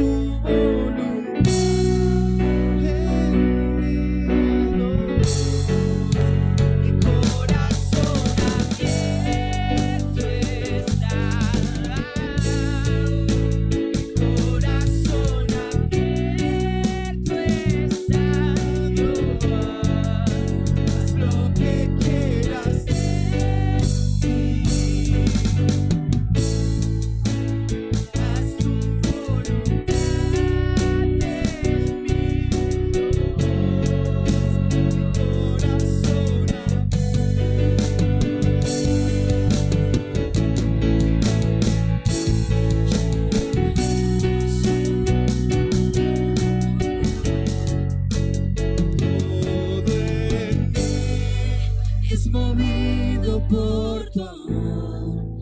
you. movido por tu amor,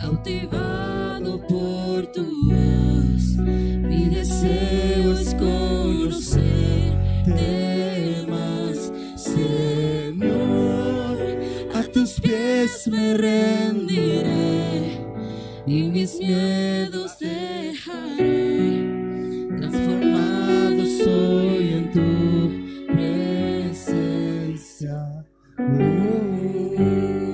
cautivado por tu voz. Mi deseo es conocerte más, Señor. A tus pies me rendiré y mis miedos dejaré. Mm-hmm.